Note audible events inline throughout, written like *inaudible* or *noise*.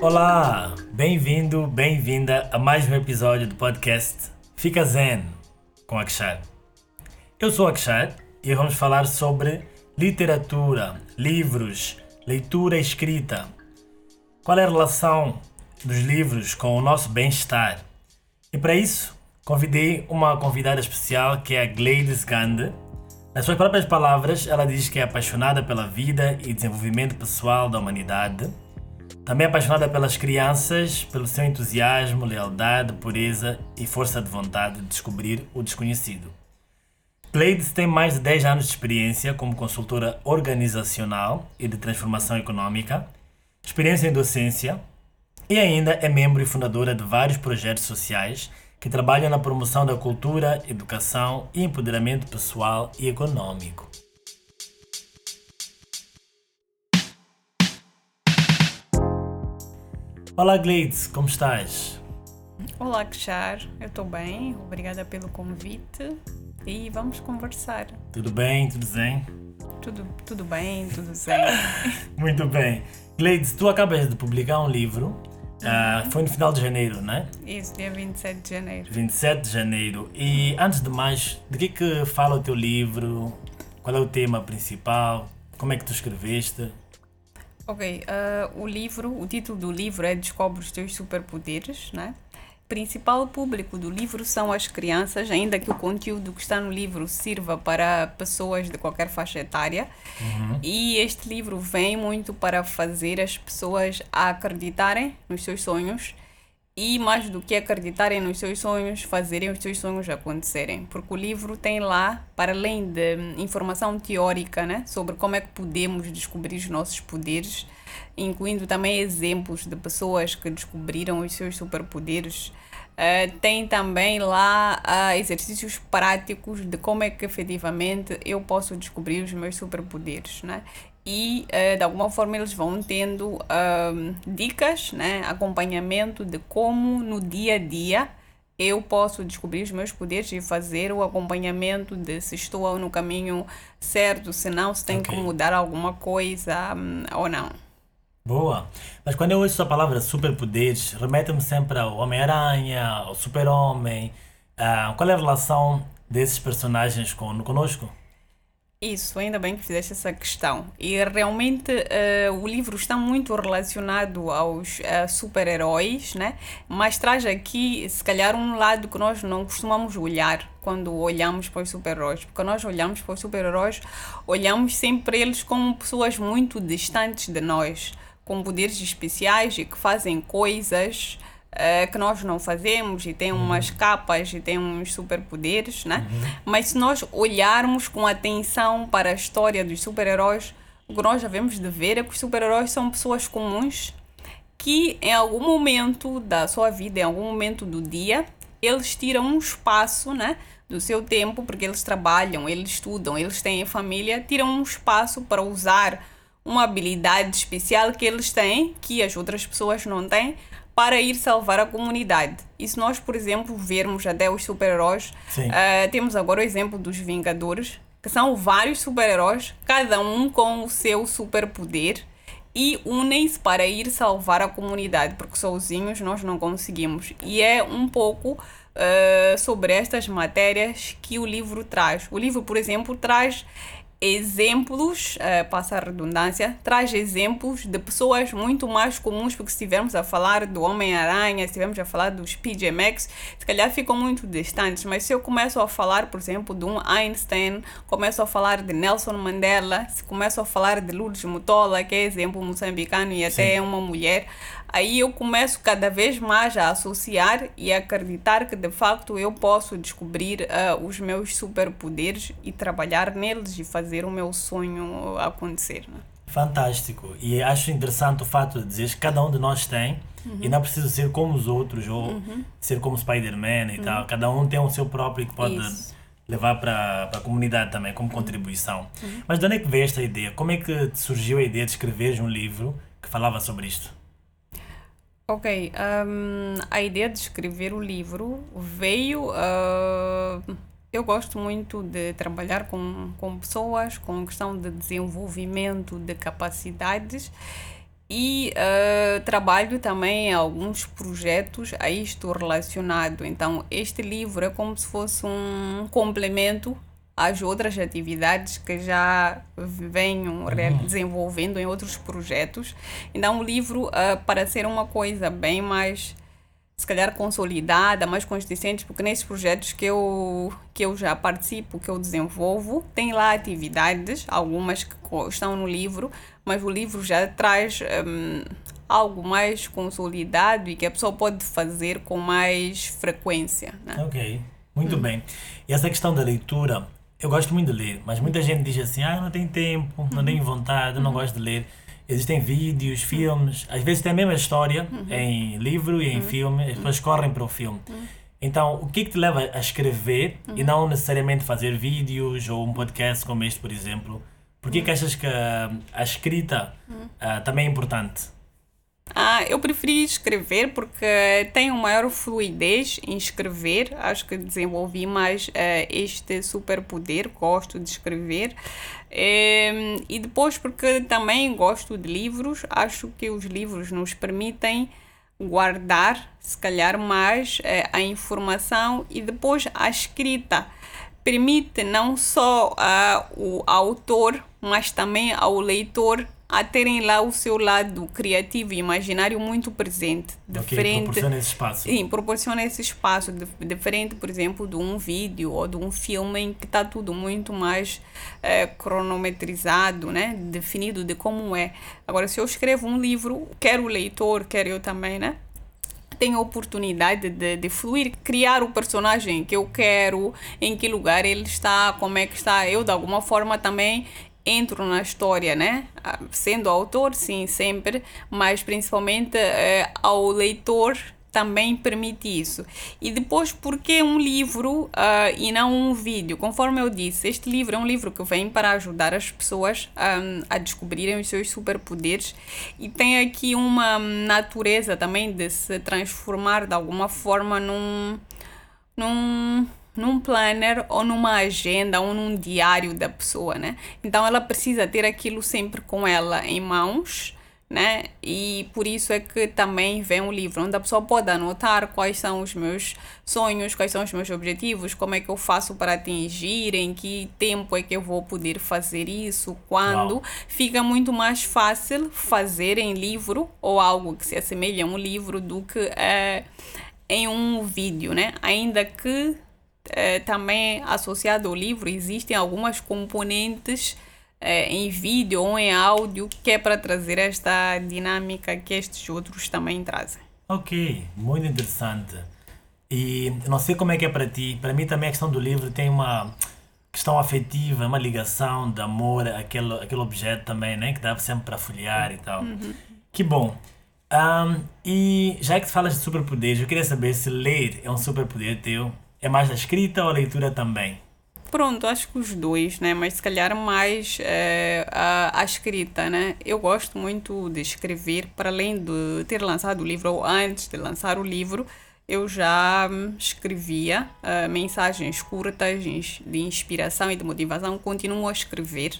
Olá, bem-vindo, bem-vinda a mais um episódio do podcast Fica Zen com Akshar. Eu sou Akshar e vamos falar sobre literatura, livros, leitura escrita. Qual é a relação dos livros com o nosso bem-estar? E para isso, convidei uma convidada especial que é a Gladys Gande. Nas suas próprias palavras, ela diz que é apaixonada pela vida e desenvolvimento pessoal da humanidade também apaixonada pelas crianças, pelo seu entusiasmo, lealdade, pureza e força de vontade de descobrir o desconhecido. Gleides tem mais de 10 anos de experiência como consultora organizacional e de transformação econômica, experiência em docência e ainda é membro e fundadora de vários projetos sociais que trabalham na promoção da cultura, educação e empoderamento pessoal e econômico. Olá Gleides, como estás? Olá Kshar, eu estou bem, obrigada pelo convite e vamos conversar. Tudo bem, tudo zen? Tudo, tudo bem, tudo zen. *laughs* Muito bem. Gleides, tu acabas de publicar um livro, uh, foi no final de janeiro, não é? Isso, dia 27 de janeiro. 27 de janeiro. E antes de mais, de que que fala o teu livro? Qual é o tema principal? Como é que tu escreveste? Ok, uh, o livro, o título do livro é Descobre os teus superpoderes, né? Principal público do livro são as crianças, ainda que o conteúdo que está no livro sirva para pessoas de qualquer faixa etária. Uhum. E este livro vem muito para fazer as pessoas acreditarem nos seus sonhos e mais do que acreditarem nos seus sonhos, fazerem os seus sonhos acontecerem. Porque o livro tem lá, para além de informação teórica né, sobre como é que podemos descobrir os nossos poderes, incluindo também exemplos de pessoas que descobriram os seus superpoderes. Uh, tem também lá uh, exercícios práticos de como é que efetivamente eu posso descobrir os meus superpoderes. Né? e uh, de alguma forma eles vão tendo uh, dicas, né, acompanhamento de como no dia a dia eu posso descobrir os meus poderes e fazer o acompanhamento de se estou no caminho certo, se não, se tem okay. que mudar alguma coisa um, ou não. Boa. Mas quando eu ouço a palavra superpoderes, remete-me sempre ao Homem-Aranha, ao Super-Homem. Uh, qual é a relação desses personagens com, conosco? Isso, ainda bem que fizeste essa questão. E realmente uh, o livro está muito relacionado aos uh, super-heróis, né? mas traz aqui, se calhar, um lado que nós não costumamos olhar quando olhamos para os super-heróis. Porque nós olhamos para os super-heróis, olhamos sempre eles como pessoas muito distantes de nós, com poderes especiais e que fazem coisas uh, que nós não fazemos e tem uhum. umas capas e tem uns superpoderes, né? Uhum. Mas se nós olharmos com atenção para a história dos super-heróis, o que nós devemos de ver é que os super-heróis são pessoas comuns que em algum momento da sua vida, em algum momento do dia, eles tiram um espaço, né? do seu tempo, porque eles trabalham, eles estudam, eles têm família, tiram um espaço para usar uma habilidade especial que eles têm, que as outras pessoas não têm, para ir salvar a comunidade. E se nós, por exemplo, vermos até os super-heróis, uh, temos agora o exemplo dos Vingadores, que são vários super-heróis, cada um com o seu superpoder e unem-se para ir salvar a comunidade, porque sozinhos nós não conseguimos. E é um pouco uh, sobre estas matérias que o livro traz. O livro, por exemplo, traz exemplos, uh, passa a redundância, traz exemplos de pessoas muito mais comuns, porque se estivermos a falar do Homem-Aranha, se estivermos a falar dos PJ Max, se calhar ficam muito distantes, mas se eu começo a falar, por exemplo, de um Einstein, começo a falar de Nelson Mandela, se começo a falar de Lourdes Mutola, que é exemplo moçambicano e até é uma mulher, aí eu começo cada vez mais a associar e a acreditar que de facto eu posso descobrir uh, os meus superpoderes e trabalhar neles e fazer o meu sonho acontecer. Né? Fantástico. E acho interessante o fato de dizer que cada um de nós tem uhum. e não precisa ser como os outros ou uhum. ser como Spider-Man e uhum. tal. Cada um tem o seu próprio que pode Isso. levar para a comunidade também como uhum. contribuição. Uhum. Mas de onde é que veio esta ideia? Como é que surgiu a ideia de escrever um livro que falava sobre isto? Ok, um, a ideia de escrever o livro veio. Uh, Eu gosto muito de trabalhar com, com pessoas, com questão de desenvolvimento de capacidades e uh, trabalho também alguns projetos a isto relacionado. Então, este livro é como se fosse um complemento às outras atividades que já venham uhum. desenvolvendo em outros projetos. Então, o livro, uh, para ser uma coisa bem mais se calhar consolidada, mais consistente, porque nesses projetos que eu, que eu já participo, que eu desenvolvo, tem lá atividades, algumas que estão no livro, mas o livro já traz um, algo mais consolidado e que a pessoa pode fazer com mais frequência. Né? Ok, muito hum. bem. E essa questão da leitura, eu gosto muito de ler, mas muita gente diz assim, ah, não tenho tempo, não tenho vontade, não uhum. gosto de ler. Existem vídeos, filmes, às vezes tem a mesma história uhum. em livro e em uhum. filme, as pessoas correm para o filme. Uhum. Então, o que é que te leva a escrever e uhum. não necessariamente fazer vídeos ou um podcast como este, por exemplo? Por que, que achas que a escrita uh, também é importante? Ah, eu preferi escrever porque tenho maior fluidez em escrever. Acho que desenvolvi mais uh, este superpoder, gosto de escrever. Um, e depois porque também gosto de livros. Acho que os livros nos permitem guardar, se calhar, mais uh, a informação e depois a escrita permite não só uh, o autor, mas também ao leitor a terem lá o seu lado criativo e imaginário muito presente. Diferente, okay, proporciona esse espaço. Sim, proporciona esse espaço, diferente, por exemplo, de um vídeo ou de um filme em que está tudo muito mais é, cronometrizado, né? definido de como é. Agora, se eu escrevo um livro, quer o leitor, quer eu também, né? tenho a oportunidade de, de fluir, criar o personagem que eu quero, em que lugar ele está, como é que está. Eu, de alguma forma, também entro na história, né? Ah, sendo autor, sim, sempre, mas principalmente eh, ao leitor também permite isso. E depois, por que um livro uh, e não um vídeo? Conforme eu disse, este livro é um livro que vem para ajudar as pessoas um, a descobrirem os seus superpoderes e tem aqui uma natureza também de se transformar de alguma forma num. num num planner ou numa agenda ou num diário da pessoa, né? Então ela precisa ter aquilo sempre com ela em mãos, né? E por isso é que também vem um livro onde a pessoa pode anotar quais são os meus sonhos, quais são os meus objetivos, como é que eu faço para atingir, em que tempo é que eu vou poder fazer isso, quando. Fica muito mais fácil fazer em livro ou algo que se assemelhe a um livro do que é, em um vídeo, né? Ainda que é, também associado ao livro existem algumas componentes é, em vídeo ou em áudio que é para trazer esta dinâmica que estes outros também trazem. Ok, muito interessante. E não sei como é que é para ti, para mim também a questão do livro tem uma questão afetiva, uma ligação de amor àquele, àquele objeto também, né? Que dá sempre para folhear e tal. Uhum. Que bom. Um, e já que falas de superpoderes, eu queria saber se ler é um superpoder teu é mais a escrita ou a leitura também? Pronto, acho que os dois, né? Mas se calhar mais é, a, a escrita, né? Eu gosto muito de escrever, para além de ter lançado o livro, ou antes de lançar o livro, eu já escrevia uh, mensagens curtas de inspiração e de motivação, continuo a escrever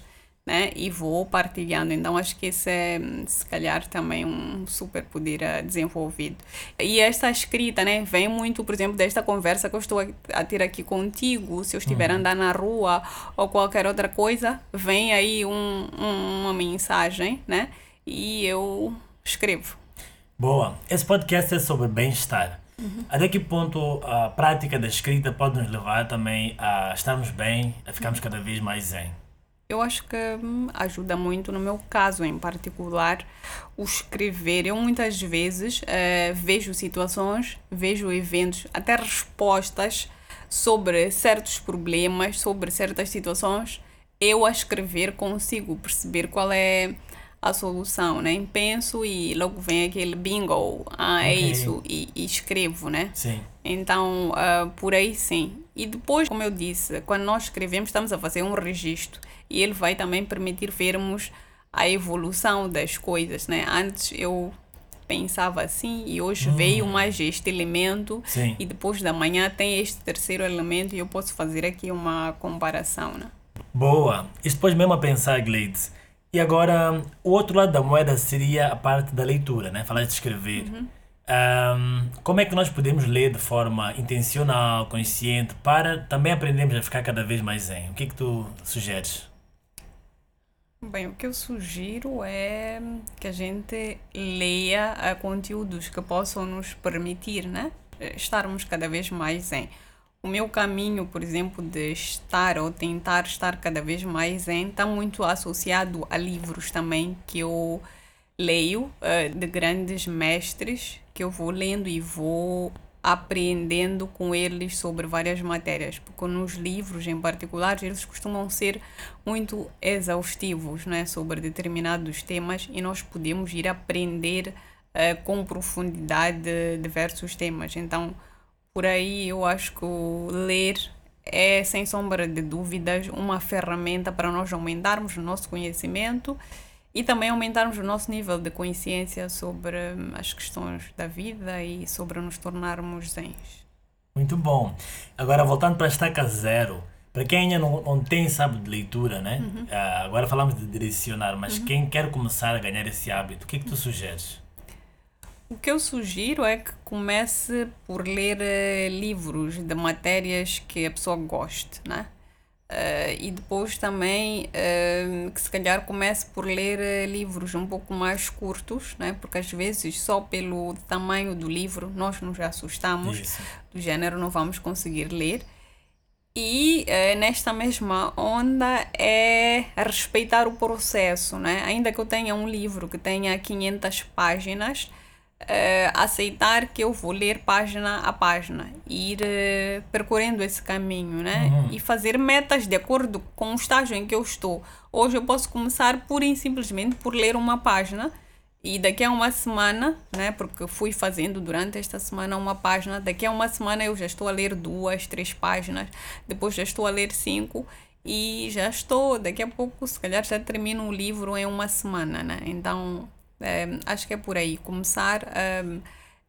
né? E vou partilhando. Então acho que esse é, se calhar, também um super poder eh, desenvolvido. E esta escrita, né? Vem muito, por exemplo, desta conversa que eu estou a ter aqui contigo. Se eu estiver uhum. andando na rua ou qualquer outra coisa, vem aí um, um, uma mensagem, né? E eu escrevo. Boa. Esse podcast é sobre bem-estar. Uhum. Até que ponto a prática da escrita pode nos levar também a estarmos bem, a ficarmos cada vez mais zen? Eu acho que hum, ajuda muito, no meu caso em particular, o escrever. Eu muitas vezes uh, vejo situações, vejo eventos, até respostas sobre certos problemas, sobre certas situações. Eu a escrever consigo perceber qual é a solução, né? Penso e logo vem aquele bingo, ah, é okay. isso, e, e, escrevo, né? Sim. Então, uh, por aí sim. E depois, como eu disse, quando nós escrevemos, estamos a fazer um registro e ele vai também permitir vermos a evolução das coisas, né? Antes eu pensava assim e hoje veio mais este elemento Sim. e depois da manhã tem este terceiro elemento e eu posso fazer aqui uma comparação, né? Boa. Isso depois mesmo a pensar, Gleides. E agora, o outro lado da moeda seria a parte da leitura, né? Falar de escrever. Ahm, como é que nós podemos ler de forma intencional, consciente, para também aprendermos a ficar cada vez mais zen? O que é que tu sugeres? Bem, o que eu sugiro é que a gente leia conteúdos que possam nos permitir, né? Estarmos cada vez mais zen. O meu caminho, por exemplo, de estar ou tentar estar cada vez mais zen está muito associado a livros também que eu leio ah, de grandes mestres que eu vou lendo e vou aprendendo com eles sobre várias matérias, porque nos livros em particular eles costumam ser muito exaustivos né, sobre determinados temas e nós podemos ir aprender eh, com profundidade diversos temas. Então, por aí eu acho que ler é, sem sombra de dúvidas, uma ferramenta para nós aumentarmos o nosso conhecimento e também aumentarmos o nosso nível de consciência sobre hum, as questões da vida e sobre nos tornarmos zens. Muito bom. Agora, voltando para a estaca zero, para quem ainda não, não tem hábito de leitura, né? Ah, agora falamos de direcionar, mas quem quer começar a ganhar esse hábito, o que é que tu sugeres? O que eu sugiro é que comece por ler eh, livros de matérias que a pessoa goste, né? Eh, e depois também eh, que se calhar comece por ler eh, livros um pouco mais curtos, né? Porque às vezes só pelo tamanho do livro nós nos assustamos, Isso. do género não vamos conseguir ler. E nesta mesma onda é respeitar o processo, né? Ainda que eu tenha um livro que tenha 500 páginas, eh, aceitar que eu vou ler página a página, ir eh, percorrendo esse caminho, né? E fazer metas de acordo com o estágio em que eu estou. Hoje eu posso começar pura e simplesmente por ler uma página e daqui a uma semana, né, porque fui fazendo durante esta semana uma página, daqui a uma semana eu já estou a ler duas, três páginas, depois já estou a ler cinco e já estou, daqui a pouco, se calhar já termino o livro em uma semana, né? Então, eh, acho que é por aí, começar eh,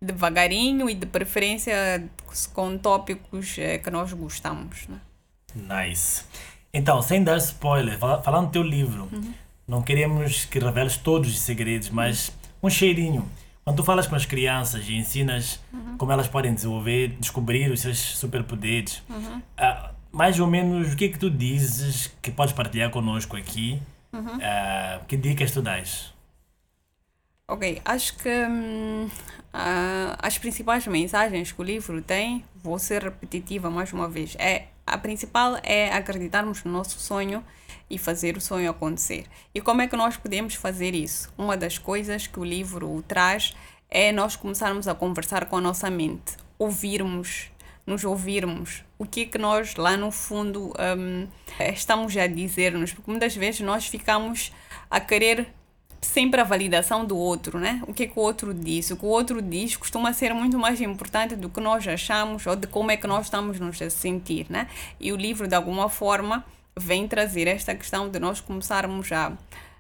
devagarinho e de preferência com tópicos eh, que nós gostamos, né? Nice. Então, sem dar spoiler, fala- falando do teu livro, não queremos que reveles todos os segredos, mas um cheirinho. Quando tu falas com as crianças e ensinas como elas podem desenvolver, descobrir os seus superpoderes, ah, mais ou menos o que é que tu dizes que podes partilhar connosco aqui? Ah, que dicas tu dás? Ok, acho que hum, as principais mensagens que o livro tem, vou ser repetitiva mais uma vez, é a principal é acreditarmos no nosso sonho e fazer o sonho acontecer. E como é que nós podemos fazer isso? Uma das coisas que o livro traz é nós começarmos a conversar com a nossa mente, ouvirmos, nos ouvirmos, o que é que nós lá no fundo hum, estamos a dizer-nos, porque muitas vezes nós ficamos a querer sempre a validação do outro, né? O que é que o outro diz? O que o outro diz costuma ser muito mais importante do que nós achamos ou de como é que nós estamos nos a sentir, né? E o livro, de alguma forma, vem trazer esta questão de nós começarmos a,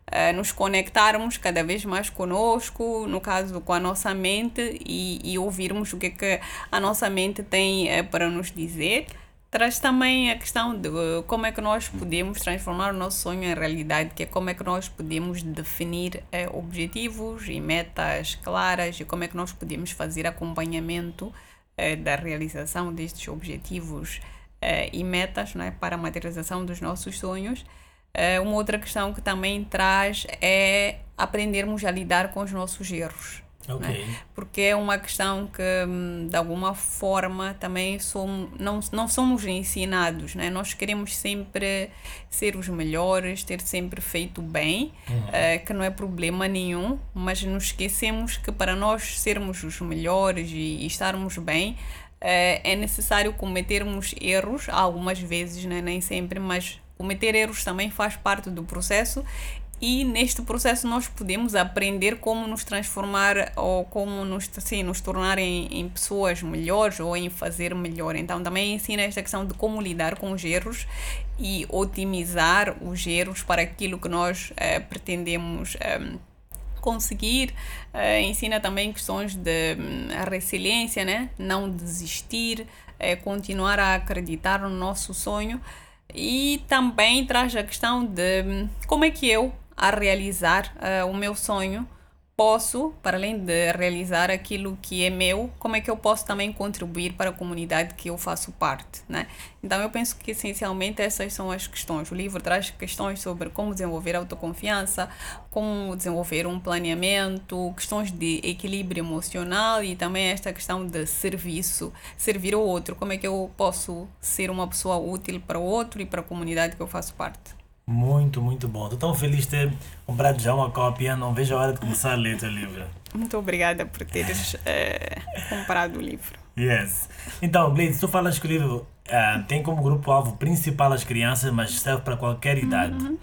a nos conectarmos cada vez mais conosco, no caso com a nossa mente e, e ouvirmos o que é que a nossa mente tem eh, para nos dizer. Traz também a questão de uh, como é que nós podemos transformar o nosso sonho em realidade, que é como é que nós podemos definir eh, objetivos e metas claras e como é que nós podemos fazer acompanhamento eh, da realização destes objetivos eh, e metas né, para a materialização dos nossos sonhos. Eh, uma outra questão que também traz é aprendermos a lidar com os nossos erros Ok. né? porque é uma questão que hum, de alguma forma também somos, não, não somos ensinados, né? nós queremos sempre ser os melhores, ter sempre feito bem, eh, que não é problema nenhum, mas nos esquecemos que para nós sermos os melhores e, e estarmos bem, eh, é necessário cometermos erros, algumas vezes, né? nem sempre, mas cometer erros também faz parte do processo e neste processo nós podemos aprender como nos transformar ou como nos, sim, nos tornar em, em pessoas melhores ou em fazer melhor. Então também ensina esta questão de como lidar com os erros e otimizar os erros para aquilo que nós eh, pretendemos eh, conseguir. Uh, ensina também questões de um, resiliência, né? Não desistir, uh, continuar a acreditar no nosso sonho. E também traz a questão de um, como é que eu, a realizar uh, o meu sonho, posso, para além de realizar aquilo que é meu, como é que eu posso também contribuir para a comunidade que eu faço parte, né? Então eu penso que essencialmente essas são as questões. O livro traz questões sobre como desenvolver autoconfiança, como desenvolver um planeamento, questões de equilíbrio emocional e também esta questão de serviço, servir ao outro, como é que eu posso ser uma pessoa útil para o outro e para a comunidade que eu faço parte. Muito, muito bom. Estou tão feliz de ter comprado já uma cópia. Não vejo a hora de começar a ler o livro. Muito obrigada por teres é, *laughs* comprado o livro. Yes. Então, Gleice, tu falas que o livro uh, tem como grupo-alvo principal as crianças, mas serve para qualquer idade. Uhum.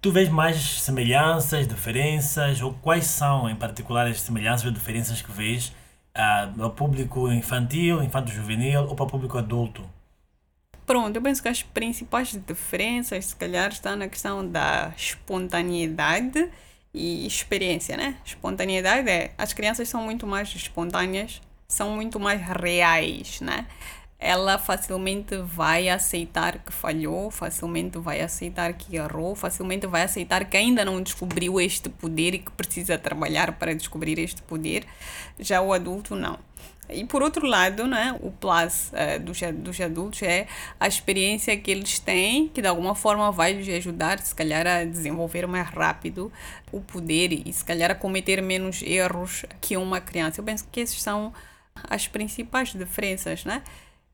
Tu vês mais semelhanças, diferenças, ou quais são, em particular, as semelhanças ou diferenças que vês uh, ao público infantil, infanto-juvenil ou para o público adulto? Pronto, eu penso que as principais diferenças, se calhar, estão na questão da espontaneidade e experiência, né? Espontaneidade é, as crianças são muito mais espontâneas, são muito mais reais, né? Ela facilmente vai aceitar que falhou, facilmente vai aceitar que errou, facilmente vai aceitar que ainda não descobriu este poder e que precisa trabalhar para descobrir este poder. Já o adulto não. E por outro lado, né, o plus uh, dos, dos adultos é a experiência que eles têm, que de alguma forma vai lhes ajudar, se calhar, a desenvolver mais rápido o poder e se calhar a cometer menos erros que uma criança. Eu penso que essas são as principais diferenças, né?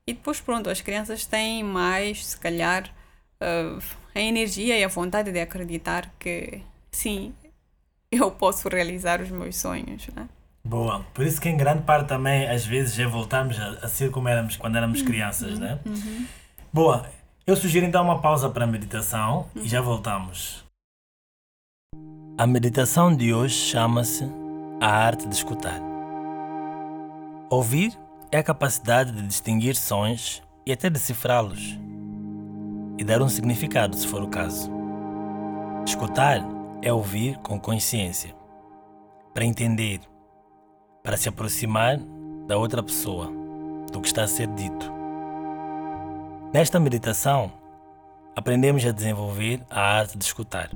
E depois, pronto, as crianças têm mais, se calhar, uh, a energia e a vontade de acreditar que, sim, eu posso realizar os meus sonhos, né? Boa. Por isso que em grande parte também, às vezes, é voltarmos a, a ser como éramos quando éramos uhum. crianças, né? Uhum. Boa. Eu sugiro então uma pausa para a meditação uhum. e já voltamos. A meditação de hoje chama-se A Arte de Escutar. Ouvir é a capacidade de distinguir sons e até decifrá-los e dar um significado, se for o caso. Escutar é ouvir com consciência, para entender, para se aproximar da outra pessoa, do que está a ser dito. Nesta meditação, aprendemos a desenvolver a arte de escutar.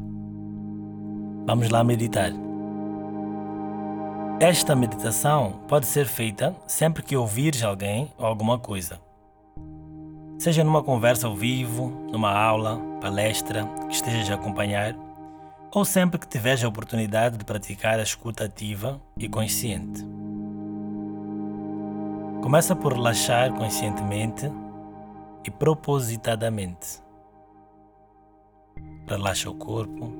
Vamos lá meditar. Esta meditação pode ser feita sempre que ouvires alguém ou alguma coisa. Seja numa conversa ao vivo, numa aula, palestra que estejas a acompanhar ou sempre que tiveres a oportunidade de praticar a escuta ativa e consciente. Começa por relaxar conscientemente e propositadamente. Relaxa o corpo.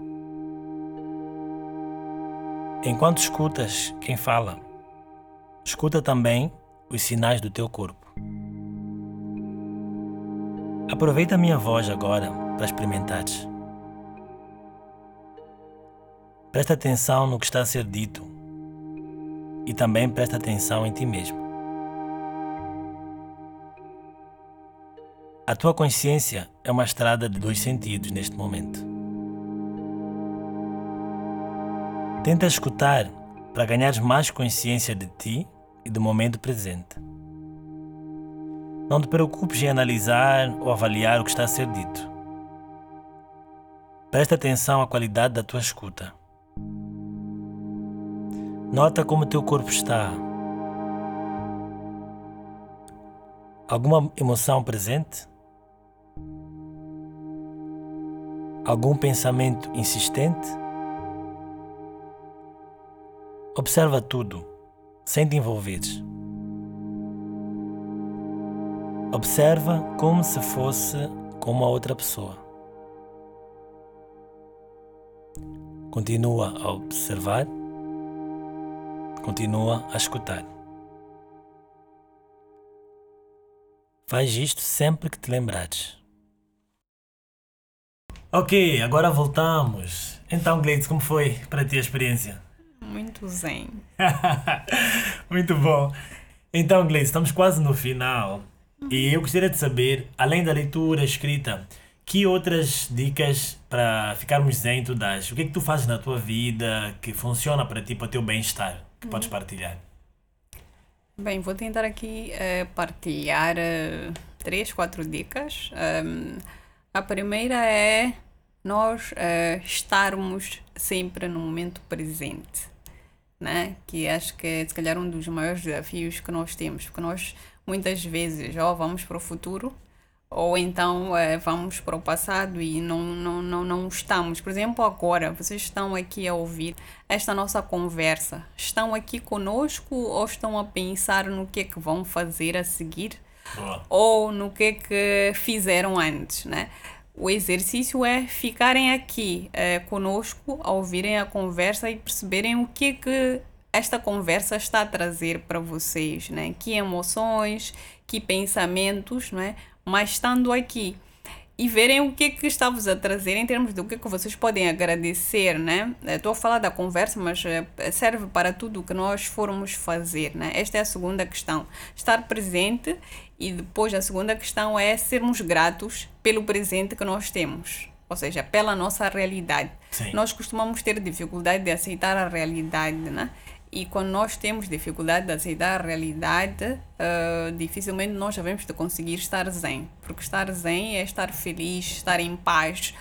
Enquanto escutas quem fala, escuta também os sinais do teu corpo. Aproveita a minha voz agora para experimentares. Presta atenção no que está a ser dito e também presta atenção em ti mesmo. A tua consciência é uma estrada de dois sentidos neste momento. Tenta escutar para ganhares mais consciência de ti e do momento presente. Não te preocupes em analisar ou avaliar o que está a ser dito. Presta atenção à qualidade da tua escuta. Nota como teu corpo está. Alguma emoção presente? Algum pensamento insistente? Observa tudo, sem te envolveres. Observa como se fosse com uma outra pessoa. Continua a observar Continua a escutar. Faz isto sempre que te lembrares. Ok, agora voltamos. Então, Gleice, como foi para ti a experiência? Muito zen. *laughs* Muito bom. Então, Gleice, estamos quase no final. E eu gostaria de saber, além da leitura escrita, Que outras dicas para ficarmos zen tu dás? O que é que tu fazes na tua vida que funciona para ti, para o teu bem-estar, que podes partilhar? Bem, vou tentar aqui uh, partilhar uh, três, quatro dicas. Um, a primeira é nós uh, estarmos sempre no momento presente, né? Que acho que é, se calhar, um dos maiores desafios que nós temos, porque nós muitas vezes, ó, vamos para o futuro ou então é, vamos para o passado e não, não, não, não estamos. Por exemplo, agora, vocês estão aqui a ouvir esta nossa conversa. Estão aqui conosco ou estão a pensar no que é que vão fazer a seguir? Ou no que é que fizeram antes, né? O exercício é ficarem aqui é, conosco, a ouvirem a conversa e perceberem o que é que esta conversa está a trazer para vocês, né? Que emoções, que pensamentos, não é? mas estando aqui e verem o que é que estamos a trazer em termos de o que é que vocês podem agradecer, né? Estou a falar da conversa, mas eh, serve para tudo o que nós formos fazer, né? Esta é a segunda questão. Estar presente e depois a segunda questão é sermos gratos pelo presente que nós temos. Ou seja, pela nossa realidade. Sim. Nós costumamos ter dificuldade de aceitar a realidade, né? E quando nós temos dificuldade de aceitar a realidade, uh, dificilmente nós devemos de conseguir estar zen. Porque estar zen é estar feliz, estar em paz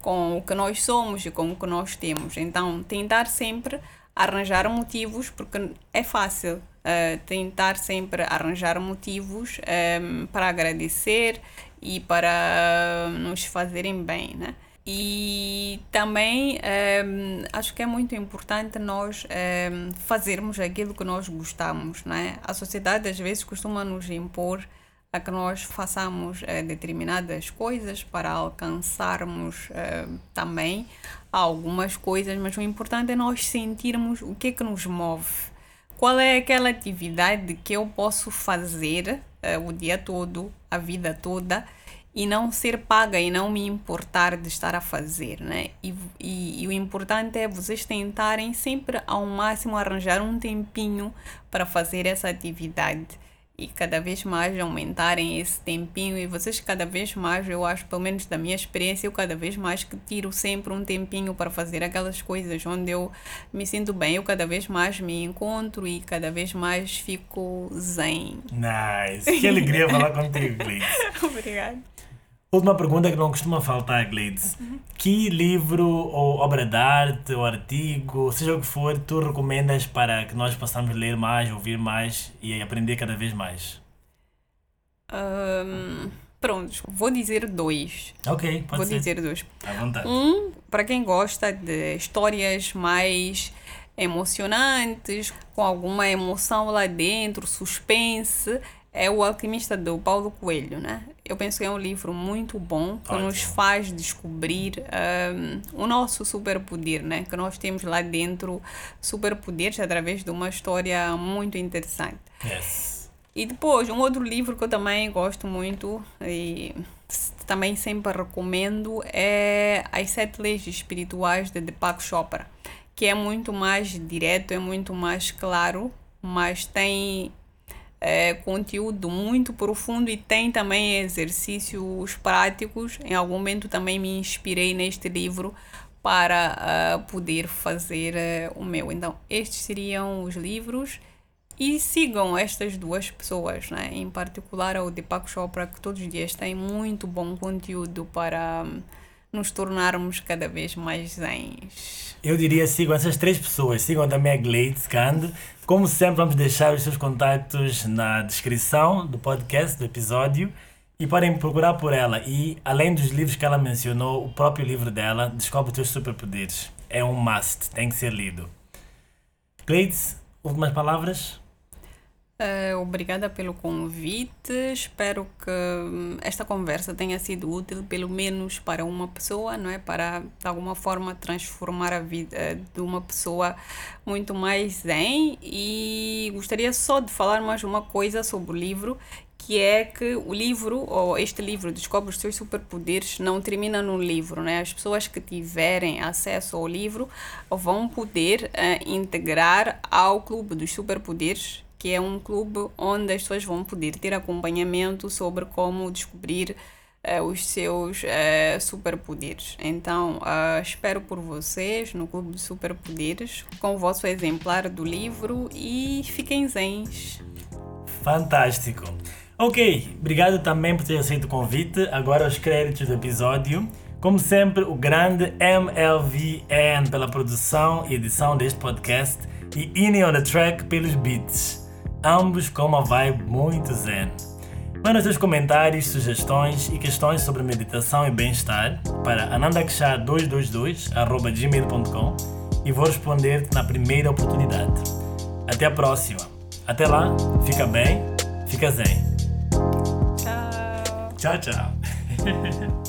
com o que nós somos e com o que nós temos. Então, tentar sempre arranjar motivos, porque é fácil uh, tentar sempre arranjar motivos um, para agradecer e para nos fazerem bem, né? E também ehm, acho que é muito importante nós ehm, fazermos aquilo que nós gostamos, não é? A sociedade às vezes costuma nos impor a que nós façamos uh, determinadas coisas para alcançarmos uh, também algumas coisas, mas o importante é nós sentirmos o que é que nos move. Qual é aquela atividade que eu posso fazer uh, o dia todo, a vida toda, e não ser paga e não me importar de estar a fazer, né? E, e, e, o importante é vocês tentarem sempre ao máximo arranjar um tempinho para fazer essa atividade e cada vez mais aumentarem esse tempinho e vocês cada vez mais, eu acho, pelo menos da minha experiência, eu cada vez mais que tiro sempre um tempinho para fazer aquelas coisas onde eu me sinto bem, eu cada vez mais me encontro e cada vez mais fico zen. Nice! Que alegria falar contigo, Glitz. *laughs* Obrigada. Última pergunta que não costuma faltar, Gleides. Uhum. Que livro ou obra de arte ou artigo, seja o que for, tu recomendas para que nós possamos ler mais, ouvir mais e aprender cada vez mais? Um, pronto, vou dizer dois. Ok, pode vou ser. dizer dois. À vontade. Um, para quem gosta de histórias mais emocionantes, com alguma emoção lá dentro, suspense, é O Alquimista do Paulo Coelho, né? Eu penso que é um livro muito bom que Ótimo. nos faz descobrir um, o nosso superpoder, né? Que nós temos lá dentro superpoderes através de uma história muito interessante. Yes. E depois, um outro livro que eu também gosto muito e também sempre recomendo é As Sete Leis Espirituais de Deepak Chopra, que é muito mais direto, é muito mais claro, mas tem é, conteúdo muito profundo e tem também exercícios práticos. Em algum momento também me inspirei neste livro para uh, poder fazer uh, o meu. Então, estes seriam os livros. E sigam estas duas pessoas, né? em particular o Deepak Chopra, que todos os dias tem muito bom conteúdo para um, nos tornarmos cada vez mais zens. Eu diria sigam essas três pessoas, sigam também a Glade Scand, como sempre, vamos deixar os seus contatos na descrição do podcast, do episódio, e podem procurar por ela. E, além dos livros que ela mencionou, o próprio livro dela, Descobre os Teus Superpoderes. É um must, tem que ser lido. Cleides, últimas palavras? Uh, obrigada pelo convite. Espero que hum, esta conversa tenha sido útil, pelo menos para uma pessoa, não é? Para de alguma forma transformar a vida de uma pessoa muito mais zen. E gostaria só de falar mais uma coisa sobre o livro, que é que o livro, ou este livro, Descobre os Seus Superpoderes, não termina no livro, né? As pessoas que tiverem acesso ao livro vão poder uh, integrar ao Clube dos Superpoderes que é um clube onde as pessoas vão poder ter acompanhamento sobre como descobrir uh, os seus uh, superpoderes. Então, uh, espero por vocês no Clube de Superpoderes com o vosso exemplar do livro e fiquem zens. Fantástico! Ok, obrigado também por ter aceito o convite. Agora os créditos do episódio. Como sempre, o grande MLVN pela produção e edição deste podcast e Ini on the Track pelos beats. Ambos com uma vibe muito zen. Manda seus comentários, sugestões e questões sobre meditação e bem-estar para anandakshar222.gmail.com e vou responder-te na primeira oportunidade. Até a próxima. Até lá, fica bem, fica zen. Tchau. Tchau, tchau. *laughs*